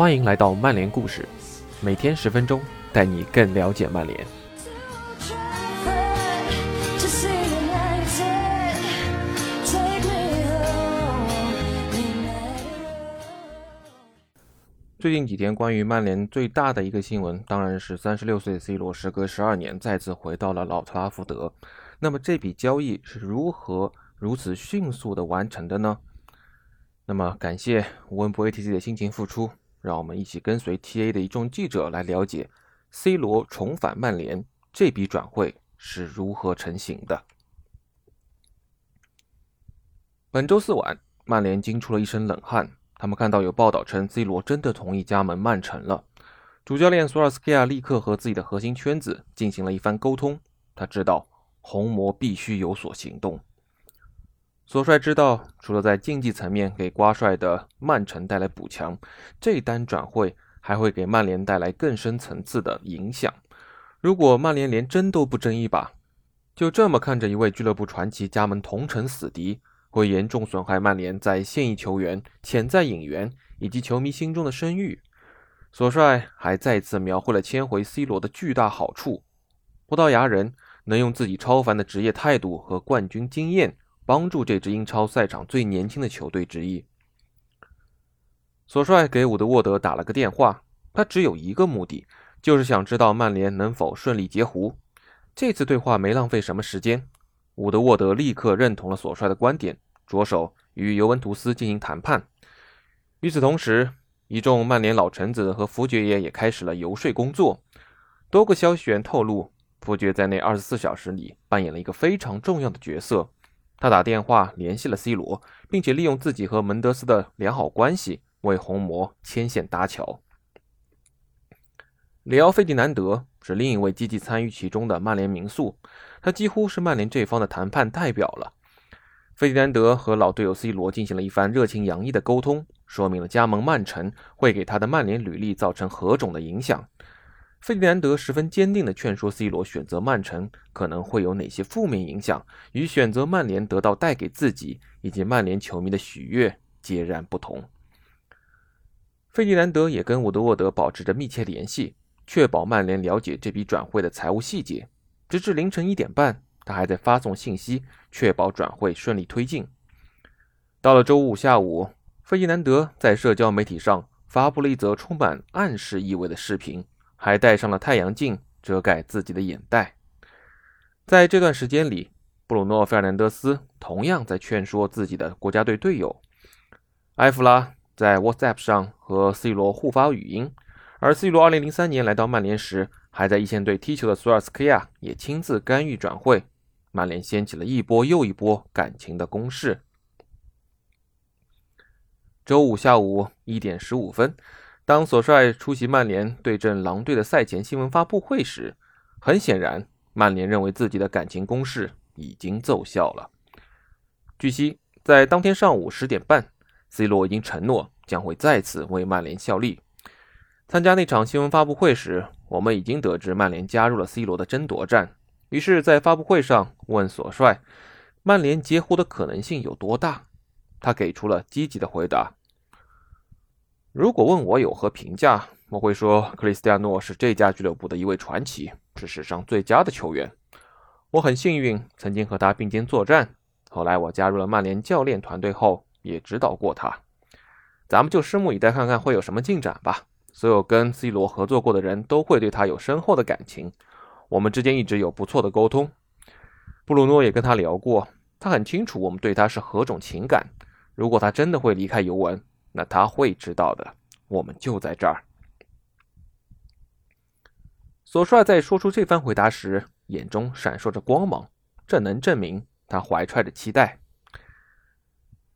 欢迎来到曼联故事，每天十分钟，带你更了解曼联。最近几天，关于曼联最大的一个新闻，当然是三十六岁 C 罗时隔十二年再次回到了老特拉福德。那么这笔交易是如何如此迅速的完成的呢？那么感谢温布 ATC 的辛勤付出，让我们一起跟随 TA 的一众记者来了解 C 罗重返曼联这笔转会是如何成型的。本周四晚，曼联惊出了一身冷汗，他们看到有报道称 C 罗真的同意加盟曼城了。主教练索尔斯克亚立刻和自己的核心圈子进行了一番沟通，他知道红魔必须有所行动。索帅知道，除了在竞技层面给瓜帅的曼城带来补强，这单转会还会给曼联带来更深层次的影响。如果曼联连争都不争一把，就这么看着一位俱乐部传奇加盟同城死敌，会严重损害曼联在现役球员、潜在引援以及球迷心中的声誉。索帅还再次描绘了签回 C 罗的巨大好处：葡萄牙人能用自己超凡的职业态度和冠军经验。帮助这支英超赛场最年轻的球队之一。索帅给伍德沃德打了个电话，他只有一个目的，就是想知道曼联能否顺利截胡。这次对话没浪费什么时间，伍德沃德立刻认同了索帅的观点，着手与尤文图斯进行谈判。与此同时，一众曼联老臣子和福爵爷也开始了游说工作。多个消息源透露，福爵在那二十四小时里扮演了一个非常重要的角色。他打电话联系了 C 罗，并且利用自己和门德斯的良好关系为红魔牵线搭桥。里奥·费迪南德是另一位积极参与其中的曼联名宿，他几乎是曼联这方的谈判代表了。费迪南德和老队友 C 罗进行了一番热情洋溢的沟通，说明了加盟曼城会给他的曼联履历造成何种的影响。费迪南德十分坚定地劝说 C 罗选择曼城可能会有哪些负面影响，与选择曼联得到带给自己以及曼联球迷的喜悦截然不同。费迪南德也跟伍德沃德保持着密切联系，确保曼联了解这笔转会的财务细节。直至凌晨一点半，他还在发送信息，确保转会顺利推进。到了周五下午，费迪南德在社交媒体上发布了一则充满暗示意味的视频。还戴上了太阳镜遮盖自己的眼袋。在这段时间里，布鲁诺·费尔南德斯同样在劝说自己的国家队队友。埃弗拉在 WhatsApp 上和 C 罗互发语音，而 C 罗2003年来到曼联时还在一线队踢球的索尔斯克亚也亲自干预转会，曼联掀起了一波又一波感情的攻势。周五下午一点十五分。当索帅出席曼联对阵狼队的赛前新闻发布会时，很显然，曼联认为自己的感情攻势已经奏效了。据悉，在当天上午十点半，C 罗已经承诺将会再次为曼联效力。参加那场新闻发布会时，我们已经得知曼联加入了 C 罗的争夺战。于是，在发布会上问索帅，曼联截胡的可能性有多大？他给出了积极的回答。如果问我有何评价，我会说克里斯蒂亚诺是这家俱乐部的一位传奇，是史上最佳的球员。我很幸运曾经和他并肩作战，后来我加入了曼联教练团队后也指导过他。咱们就拭目以待，看看会有什么进展吧。所有跟 C 罗合作过的人都会对他有深厚的感情，我们之间一直有不错的沟通。布鲁诺也跟他聊过，他很清楚我们对他是何种情感。如果他真的会离开尤文，那他会知道的，我们就在这儿。索帅在说出这番回答时，眼中闪烁着光芒，这能证明他怀揣着期待。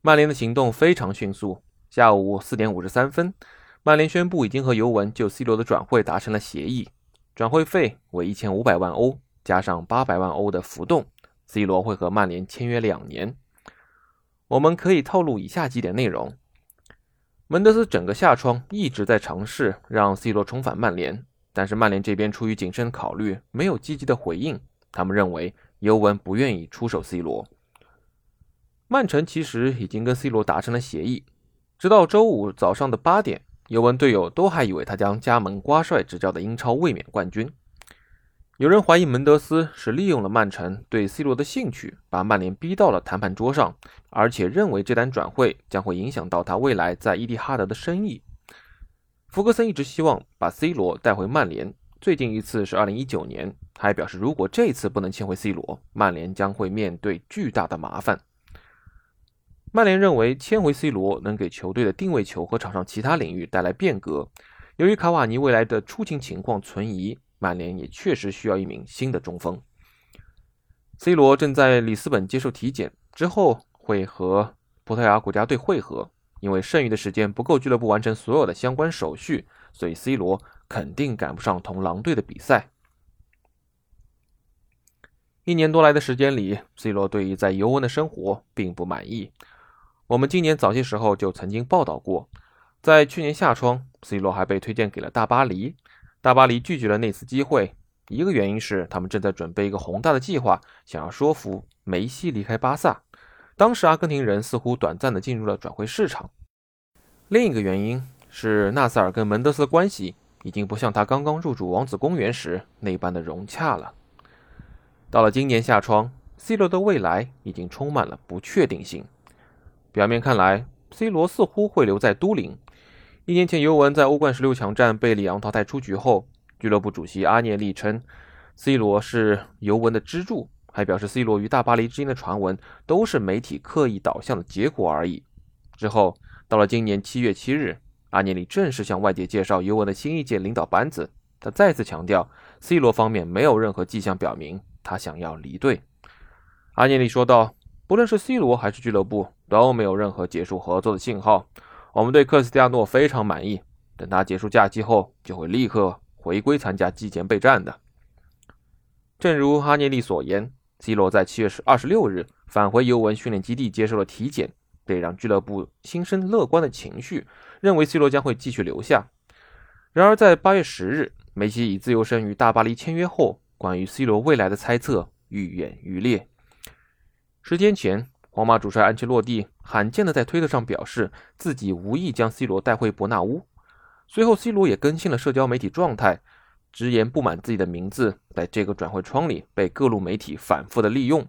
曼联的行动非常迅速，下午四点五十三分，曼联宣布已经和尤文就 C 罗的转会达成了协议，转会费为一千五百万欧，加上八百万欧的浮动，C 罗会和曼联签约两年。我们可以透露以下几点内容。门德斯整个夏窗一直在尝试让 C 罗重返曼联，但是曼联这边出于谨慎考虑，没有积极的回应。他们认为尤文不愿意出手 C 罗。曼城其实已经跟 C 罗达成了协议，直到周五早上的八点，尤文队友都还以为他将加盟瓜帅执教的英超卫冕冠军。有人怀疑门德斯是利用了曼城对 C 罗的兴趣，把曼联逼到了谈判桌上，而且认为这单转会将会影响到他未来在伊蒂哈德的生意。福格森一直希望把 C 罗带回曼联，最近一次是2019年，他还表示如果这次不能签回 C 罗，曼联将会面对巨大的麻烦。曼联认为签回 C 罗能给球队的定位球和场上其他领域带来变革。由于卡瓦尼未来的出勤情况存疑。曼联也确实需要一名新的中锋。C 罗正在里斯本接受体检，之后会和葡萄牙国家队会合。因为剩余的时间不够，俱乐部完成所有的相关手续，所以 C 罗肯定赶不上同狼队的比赛。一年多来的时间里，C 罗对于在尤文的生活并不满意。我们今年早些时候就曾经报道过，在去年夏窗，C 罗还被推荐给了大巴黎。大巴黎拒绝了那次机会，一个原因是他们正在准备一个宏大的计划，想要说服梅西离开巴萨。当时阿根廷人似乎短暂的进入了转会市场。另一个原因是纳塞尔跟门德斯的关系已经不像他刚刚入主王子公园时那般的融洽了。到了今年夏窗，C 罗的未来已经充满了不确定性。表面看来，C 罗似乎会留在都灵。一年前，尤文在欧冠十六强战被里昂淘汰出局后，俱乐部主席阿涅利称，C 罗是尤文的支柱，还表示 C 罗与大巴黎之间的传闻都是媒体刻意导向的结果而已。之后，到了今年七月七日，阿涅利正式向外界介绍尤文的新一届领导班子。他再次强调，C 罗方面没有任何迹象表明他想要离队。阿涅利说道：“不论是 C 罗还是俱乐部，都没有任何结束合作的信号。”我们对克里斯蒂亚诺非常满意，等他结束假期后，就会立刻回归参加季前备战的。正如哈涅利所言，C 罗在七月十二十六日返回尤文训练基地接受了体检，这让俱乐部心生乐观的情绪，认为 C 罗将会继续留下。然而，在八月十日，梅西以自由身与大巴黎签约后，关于 C 罗未来的猜测愈演愈烈。十天前。皇马主帅安切洛蒂罕见的在推特上表示自己无意将 C 罗带回伯纳乌。随后，C 罗也更新了社交媒体状态，直言不满自己的名字在这个转会窗里被各路媒体反复的利用。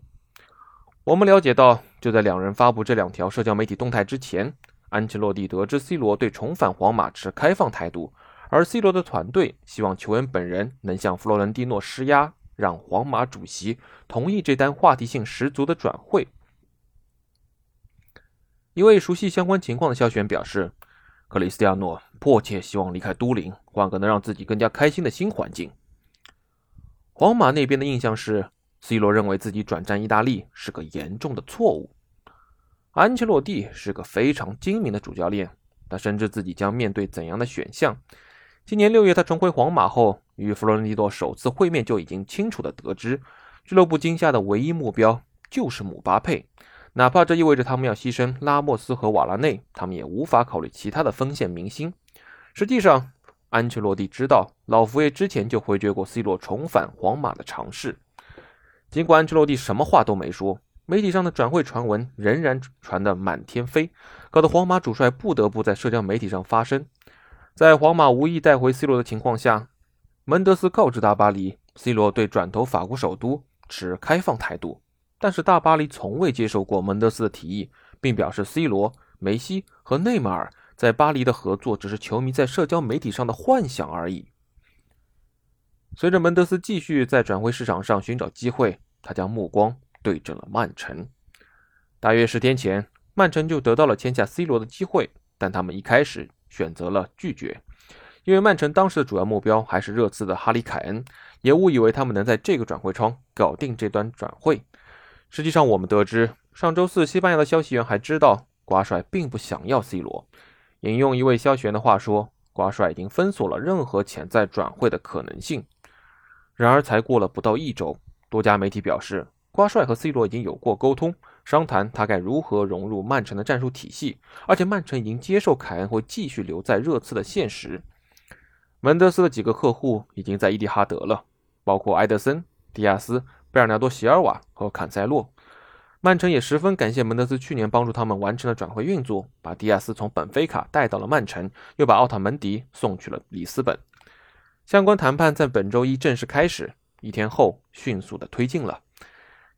我们了解到，就在两人发布这两条社交媒体动态之前，安切洛蒂得知 C 罗对重返皇马持开放态度，而 C 罗的团队希望球员本人能向弗洛伦蒂诺施压，让皇马主席同意这单话题性十足的转会。一位熟悉相关情况的消息员表示，克里斯蒂亚诺迫切希望离开都灵，换个能让自己更加开心的新环境。皇马那边的印象是，C 罗认为自己转战意大利是个严重的错误。安切洛蒂是个非常精明的主教练，他深知自己将面对怎样的选项。今年六月，他重回皇马后，与弗洛伦蒂诺首次会面就已经清楚地得知，俱乐部今夏的唯一目标就是姆巴佩。哪怕这意味着他们要牺牲拉莫斯和瓦拉内，他们也无法考虑其他的锋线明星。实际上，安切洛蒂知道老佛爷之前就回绝过 C 罗重返皇马的尝试。尽管安切洛蒂什么话都没说，媒体上的转会传闻仍然传得满天飞，搞得皇马主帅不得不在社交媒体上发声。在皇马无意带回 C 罗的情况下，门德斯告知大巴黎，C 罗对转投法国首都持开放态度。但是大巴黎从未接受过门德斯的提议，并表示 C 罗、梅西和内马尔在巴黎的合作只是球迷在社交媒体上的幻想而已。随着门德斯继续在转会市场上寻找机会，他将目光对准了曼城。大约十天前，曼城就得到了签下 C 罗的机会，但他们一开始选择了拒绝，因为曼城当时的主要目标还是热刺的哈里凯恩，也误以为他们能在这个转会窗搞定这段转会。实际上，我们得知，上周四，西班牙的消息源还知道，瓜帅并不想要 C 罗。引用一位消息源的话说，瓜帅已经封锁了任何潜在转会的可能性。然而，才过了不到一周，多家媒体表示，瓜帅和 C 罗已经有过沟通，商谈他该如何融入曼城的战术体系，而且曼城已经接受凯恩会继续留在热刺的现实。门德斯的几个客户已经在伊蒂哈德了，包括埃德森、迪亚斯。贝尔纳多·席尔瓦和坎塞洛，曼城也十分感谢门德斯去年帮助他们完成了转会运作，把迪亚斯从本菲卡带到了曼城，又把奥塔门迪送去了里斯本。相关谈判在本周一正式开始，一天后迅速的推进了。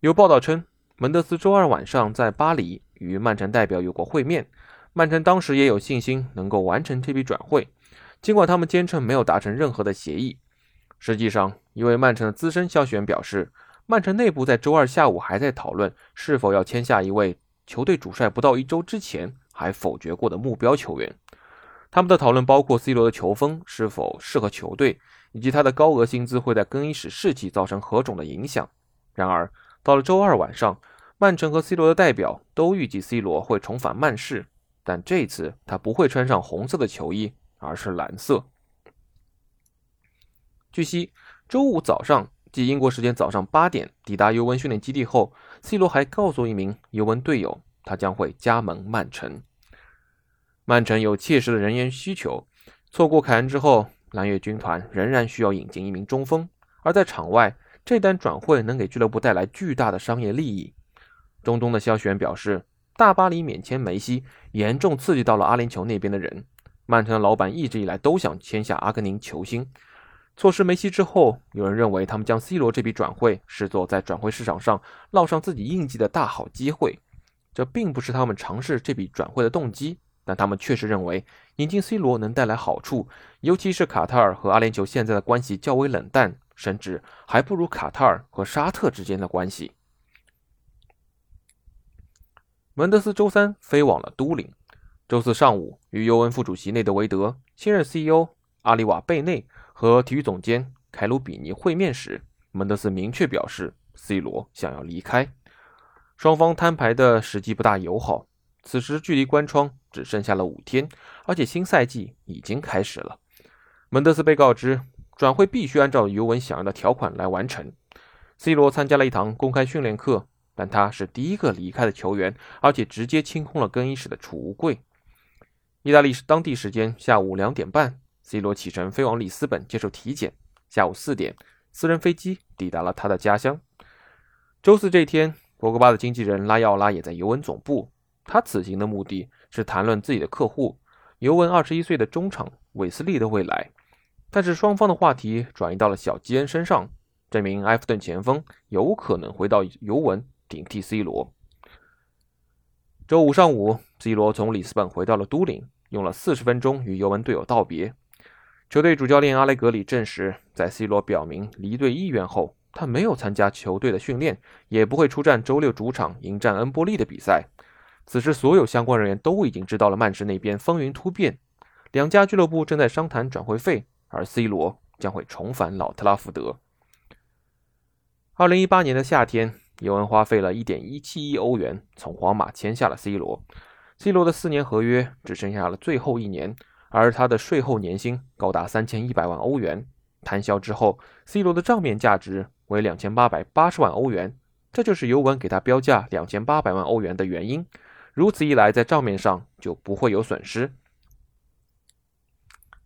有报道称，门德斯周二晚上在巴黎与曼城代表有过会面，曼城当时也有信心能够完成这笔转会，尽管他们坚称没有达成任何的协议。实际上，一位曼城的资深消息源表示。曼城内部在周二下午还在讨论是否要签下一位球队主帅不到一周之前还否决过的目标球员。他们的讨论包括 C 罗的球风是否适合球队，以及他的高额薪资会在更衣室士气造成何种的影响。然而，到了周二晚上，曼城和 C 罗的代表都预计 C 罗会重返曼市，但这次他不会穿上红色的球衣，而是蓝色。据悉，周五早上。即英国时间早上八点抵达尤文训练基地后，C 罗还告诉一名尤文队友，他将会加盟曼城。曼城有切实的人员需求，错过凯恩之后，蓝月军团仍然需要引进一名中锋。而在场外，这单转会能给俱乐部带来巨大的商业利益。中东的消息源表示，大巴黎免签梅西，严重刺激到了阿联酋那边的人。曼城的老板一直以来都想签下阿根廷球星。错失梅西之后，有人认为他们将 C 罗这笔转会视作在转会市场上烙上自己印记的大好机会。这并不是他们尝试这笔转会的动机，但他们确实认为引进 C 罗能带来好处，尤其是卡塔尔和阿联酋现在的关系较为冷淡，甚至还不如卡塔尔和沙特之间的关系。门德斯周三飞往了都灵，周四上午与尤文副主席内德维德、新任 CEO 阿里瓦贝内。和体育总监凯鲁比尼会面时，门德斯明确表示，C 罗想要离开。双方摊牌的时机不大友好。此时距离关窗只剩下了五天，而且新赛季已经开始了。门德斯被告知，转会必须按照尤文想要的条款来完成。C 罗参加了一堂公开训练课，但他是第一个离开的球员，而且直接清空了更衣室的储物柜。意大利当地时间下午两点半。C 罗启程飞往里斯本接受体检。下午四点，私人飞机抵达了他的家乡。周四这天，博格巴的经纪人拉奥拉也在尤文总部。他此行的目的是谈论自己的客户尤文二十一岁的中场韦斯利的未来。但是双方的话题转移到了小基恩身上。这名埃弗顿前锋有可能回到尤文顶替 C 罗。周五上午，C 罗从里斯本回到了都灵，用了四十分钟与尤文队友道别。球队主教练阿雷格里证实，在 C 罗表明离队意愿后，他没有参加球队的训练，也不会出战周六主场迎战恩波利的比赛。此时，所有相关人员都已经知道了曼市那边风云突变，两家俱乐部正在商谈转会费，而 C 罗将会重返老特拉福德。二零一八年的夏天，尤文花费了一点一七亿欧元从皇马签下了 C 罗，C 罗的四年合约只剩下了最后一年。而他的税后年薪高达三千一百万欧元，摊销之后，C 罗的账面价值为两千八百八十万欧元，这就是尤文给他标价两千八百万欧元的原因。如此一来，在账面上就不会有损失。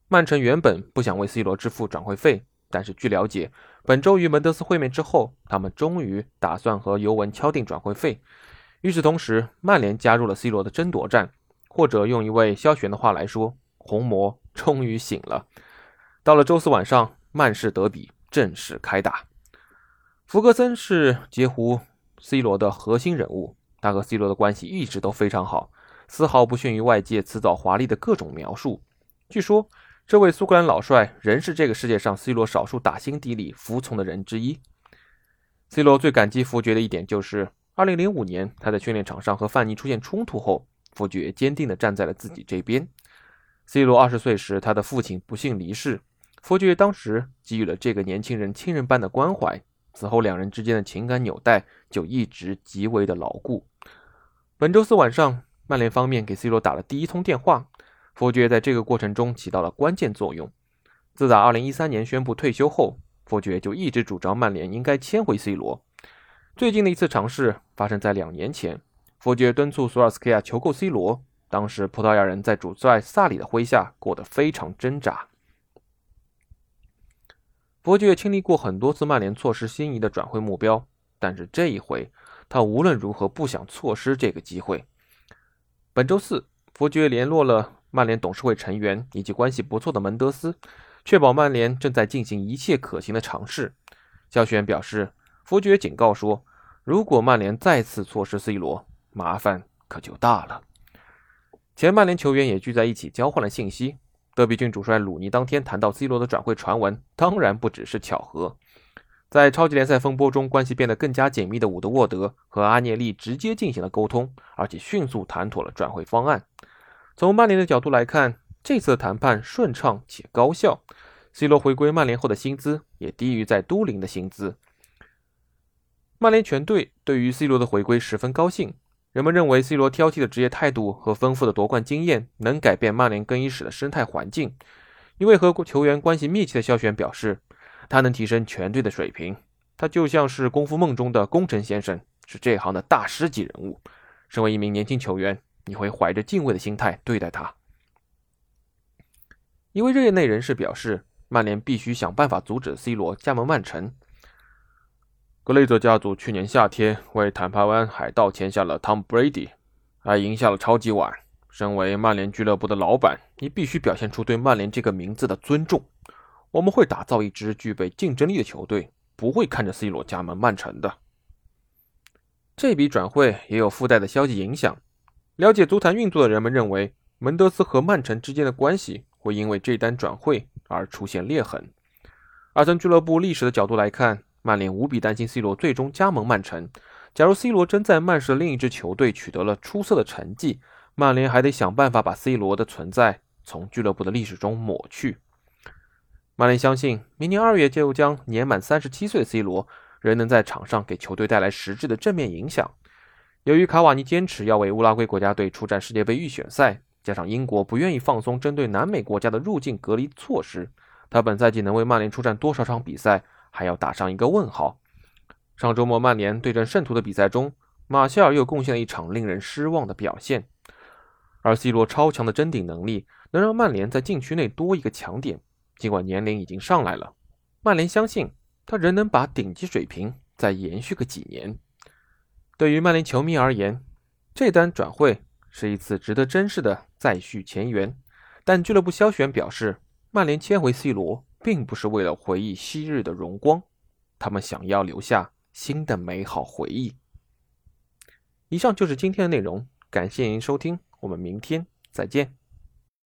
曼城原本不想为 C 罗支付转会费，但是据了解，本周与门德斯会面之后，他们终于打算和尤文敲定转会费。与此同时，曼联加入了 C 罗的争夺战，或者用一位萧玄的话来说。红魔终于醒了。到了周四晚上，曼市德比正式开打。福格森是截胡 C 罗的核心人物，他和 C 罗的关系一直都非常好，丝毫不逊于外界辞藻华丽的各种描述。据说，这位苏格兰老帅仍是这个世界上 C 罗少数打心底里服从的人之一。C 罗最感激福爵的一点就是，二零零五年他在训练场上和范尼出现冲突后，福爵坚定地站在了自己这边。C 罗二十岁时，他的父亲不幸离世，佛爵当时给予了这个年轻人亲人般的关怀。此后，两人之间的情感纽带就一直极为的牢固。本周四晚上，曼联方面给 C 罗打了第一通电话，佛爵在这个过程中起到了关键作用。自打2013年宣布退休后，佛爵就一直主张曼联应该签回 C 罗。最近的一次尝试发生在两年前，佛爵敦促索尔斯克亚求购 C 罗。当时，葡萄牙人在主帅萨里的麾下过得非常挣扎。伯爵经历过很多次曼联错失心仪的转会目标，但是这一回，他无论如何不想错失这个机会。本周四，伯爵联络了曼联董事会成员以及关系不错的门德斯，确保曼联正在进行一切可行的尝试。肖选表示，伯爵警告说，如果曼联再次错失 C 罗，麻烦可就大了。前曼联球员也聚在一起交换了信息。德比郡主帅鲁尼当天谈到 C 罗的转会传闻，当然不只是巧合。在超级联赛风波中，关系变得更加紧密的伍德沃德和阿涅利直接进行了沟通，而且迅速谈妥了转会方案。从曼联的角度来看，这次谈判顺畅且高效。C 罗回归曼联后的薪资也低于在都灵的薪资。曼联全队对于 C 罗的回归十分高兴。人们认为 C 罗挑剔的职业态度和丰富的夺冠经验能改变曼联更衣室的生态环境。一位和球员关系密切的肖选表示。他能提升全队的水平，他就像是功夫梦中的功臣先生，是这行的大师级人物。身为一名年轻球员，你会怀着敬畏的心态对待他。一位业内人士表示，曼联必须想办法阻止 C 罗加盟曼城。格雷泽家族去年夏天为坦帕湾海盗签下了 Tom Brady，还赢下了超级碗。身为曼联俱乐部的老板，你必须表现出对曼联这个名字的尊重。我们会打造一支具备竞争力的球队，不会看着 C 罗加盟曼城的。这笔转会也有附带的消极影响。了解足坛运作的人们认为，门德斯和曼城之间的关系会因为这单转会而出现裂痕。而从俱乐部历史的角度来看，曼联无比担心 C 罗最终加盟曼城。假如 C 罗真在曼市另一支球队取得了出色的成绩，曼联还得想办法把 C 罗的存在从俱乐部的历史中抹去。曼联相信，明年二月就将年满三十七岁的 C 罗仍能在场上给球队带来实质的正面影响。由于卡瓦尼坚持要为乌拉圭国家队出战世界杯预选赛，加上英国不愿意放松针对南美国家的入境隔离措施，他本赛季能为曼联出战多少场比赛，还要打上一个问号。上周末曼联对阵圣徒的比赛中，马歇尔又贡献了一场令人失望的表现。而 C 罗超强的争顶能力，能让曼联在禁区内多一个强点。尽管年龄已经上来了，曼联相信他仍能把顶级水平再延续个几年。对于曼联球迷而言，这单转会是一次值得珍视的再续前缘。但俱乐部肖选表示，曼联签回 C 罗并不是为了回忆昔日的荣光，他们想要留下新的美好回忆。以上就是今天的内容，感谢您收听，我们明天再见。